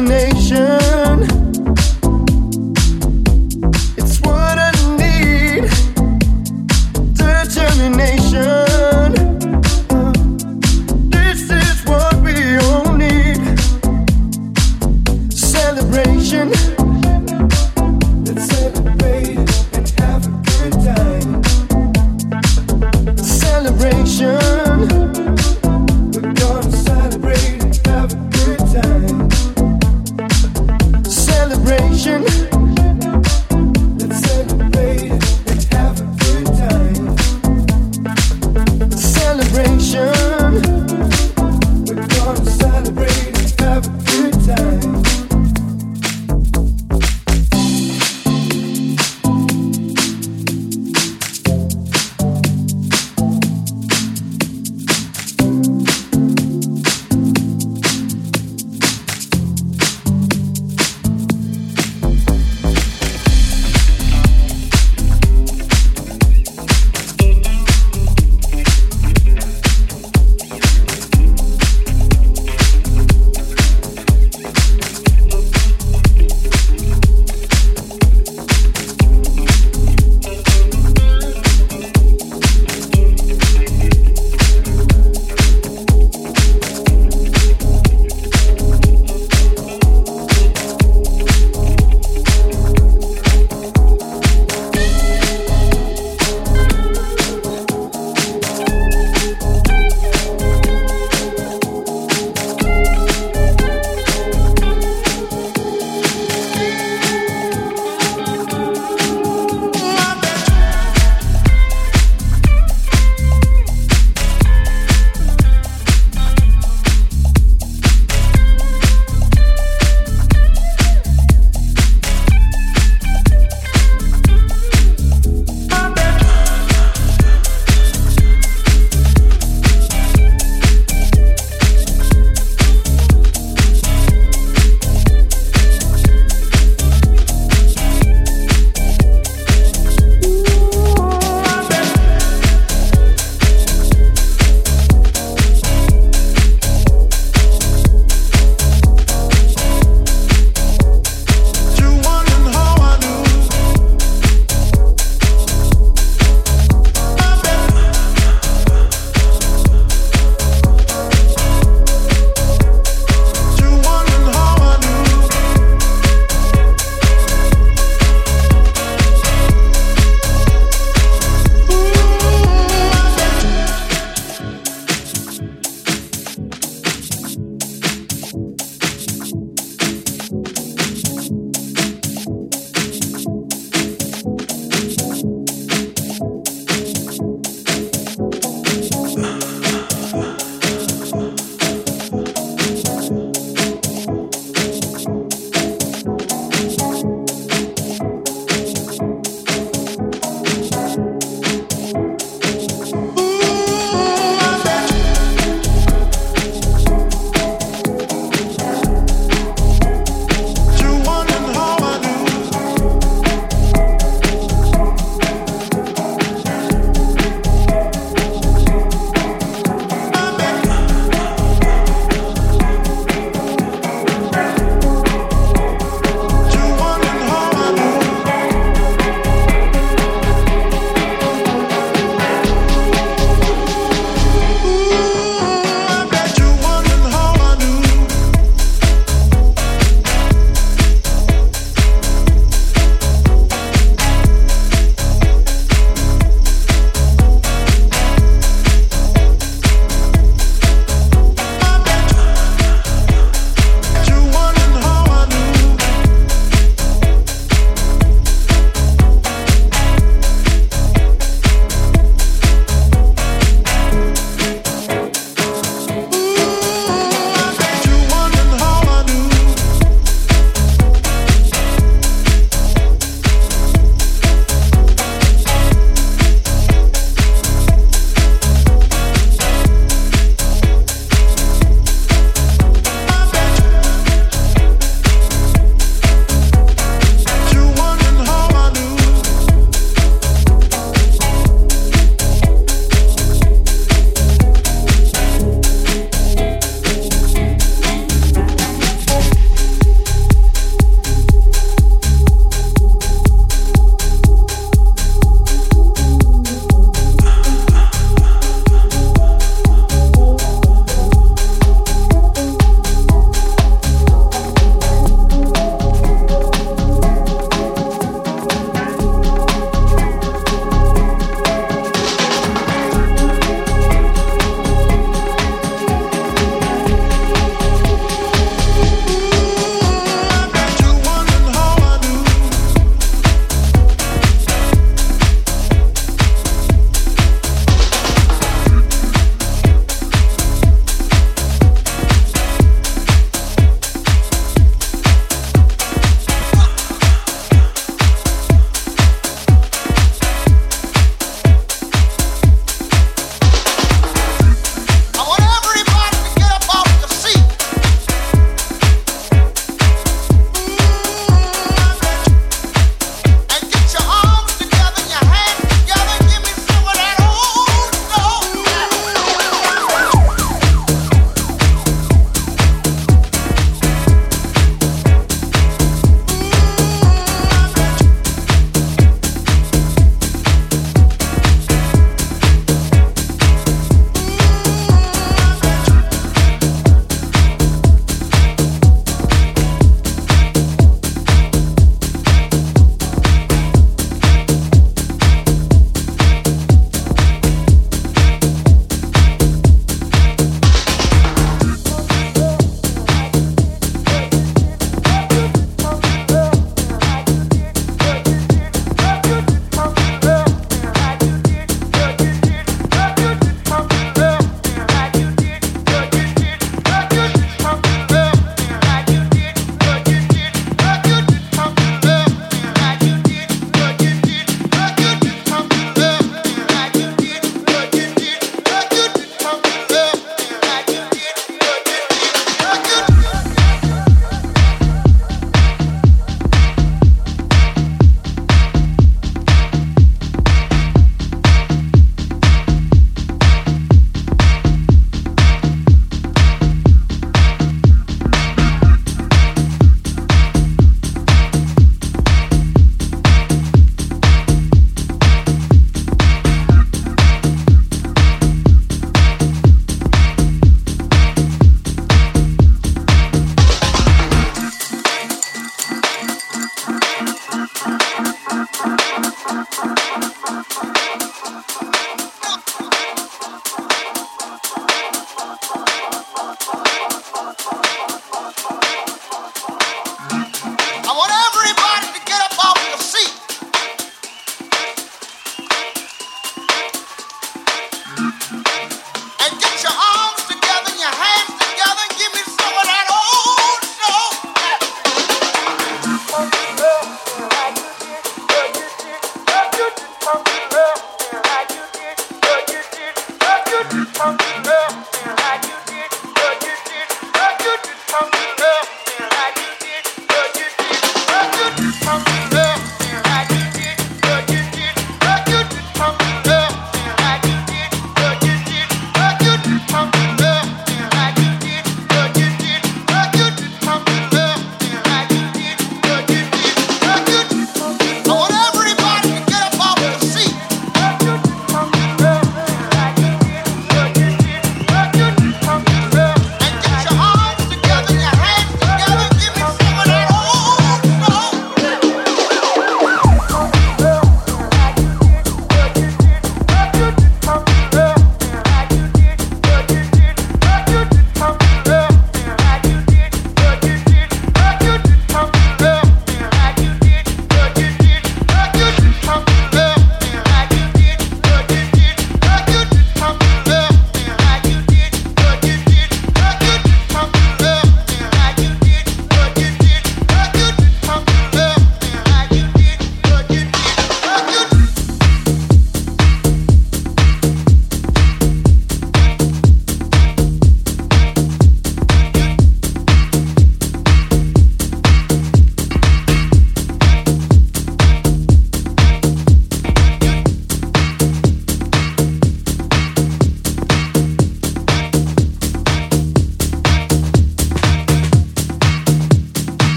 Let's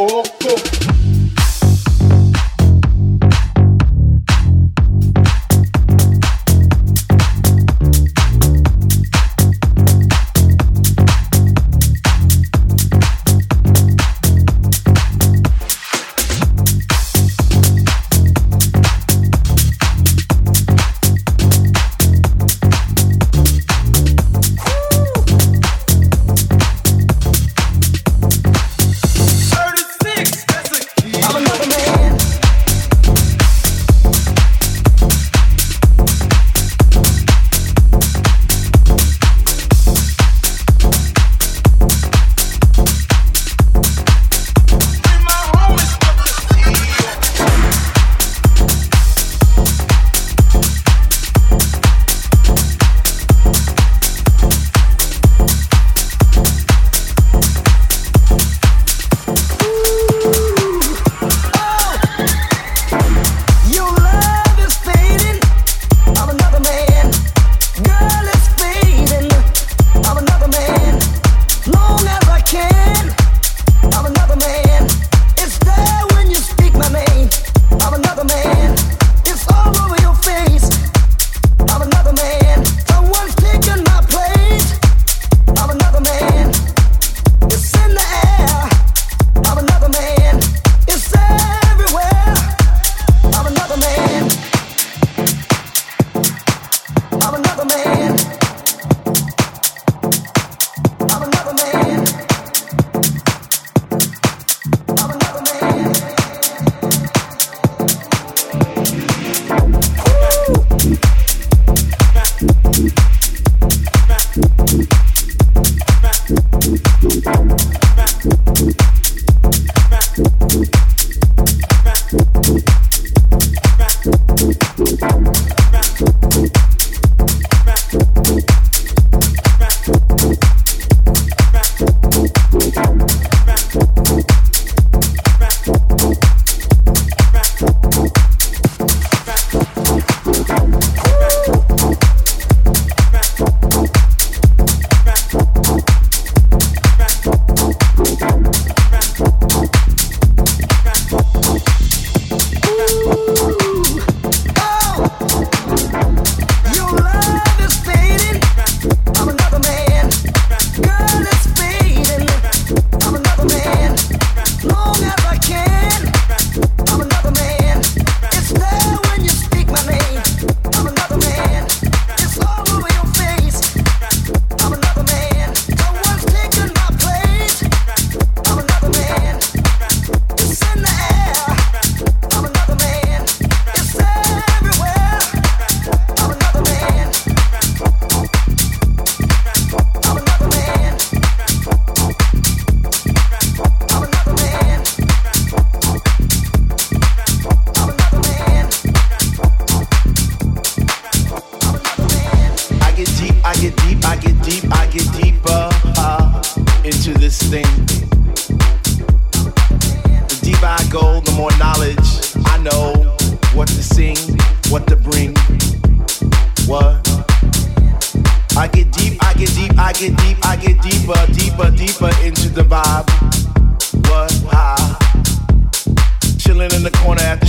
oh, oh.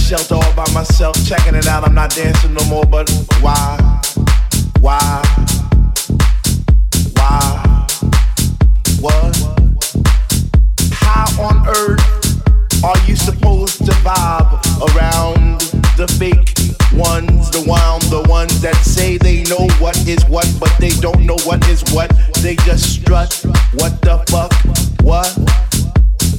Shelter all by myself, checking it out. I'm not dancing no more, but why? Why? Why? What? How on earth are you supposed to vibe around the fake ones, the one, the ones that say they know what is what, but they don't know what is what. They just strut. What the fuck? What?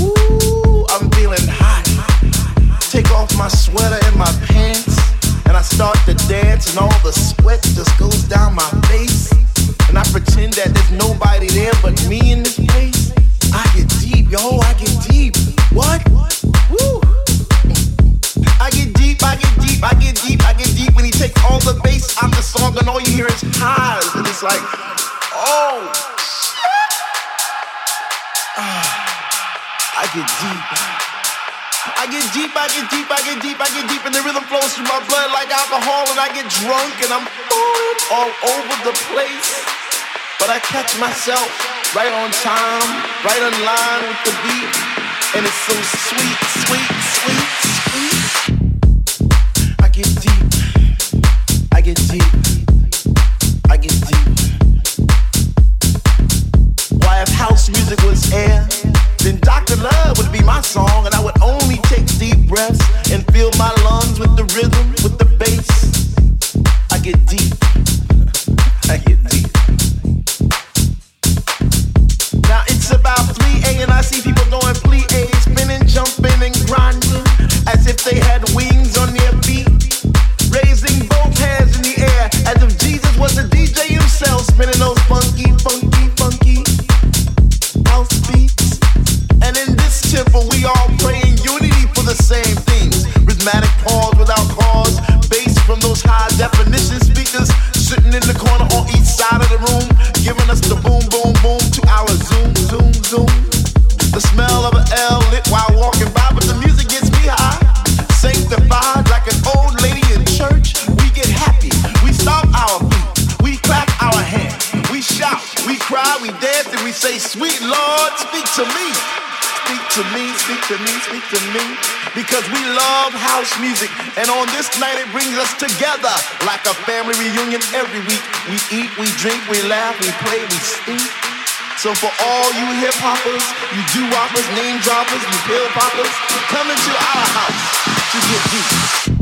Ooh, I'm feeling hot. Take off my sweater and my pants, and I start to dance, and all the sweat just goes down my face. And I pretend that there's nobody there but me in this place. I get deep, yo, I get deep. What? I get deep, I get deep, I get deep, I get deep when he takes all the bass out the song and all you hear is highs. It's like, oh, shit. Ah. I get deep. I get deep, I get deep, I get deep, I get deep, and the rhythm flows through my blood like alcohol, and I get drunk and I'm falling all over the place. But I catch myself right on time, right on line with the beat, and it's so sweet, sweet, sweet, sweet. I get deep, I get deep, I get deep. Why if house music was air? Then Dr. Love would be my song, and I would only take deep breaths and fill my lungs Because we love house music. And on this night, it brings us together like a family reunion every week. We eat, we drink, we laugh, we play, we sing. So for all you hip hoppers, you do whoppers, name droppers, you pill poppers, come into our house to get deep.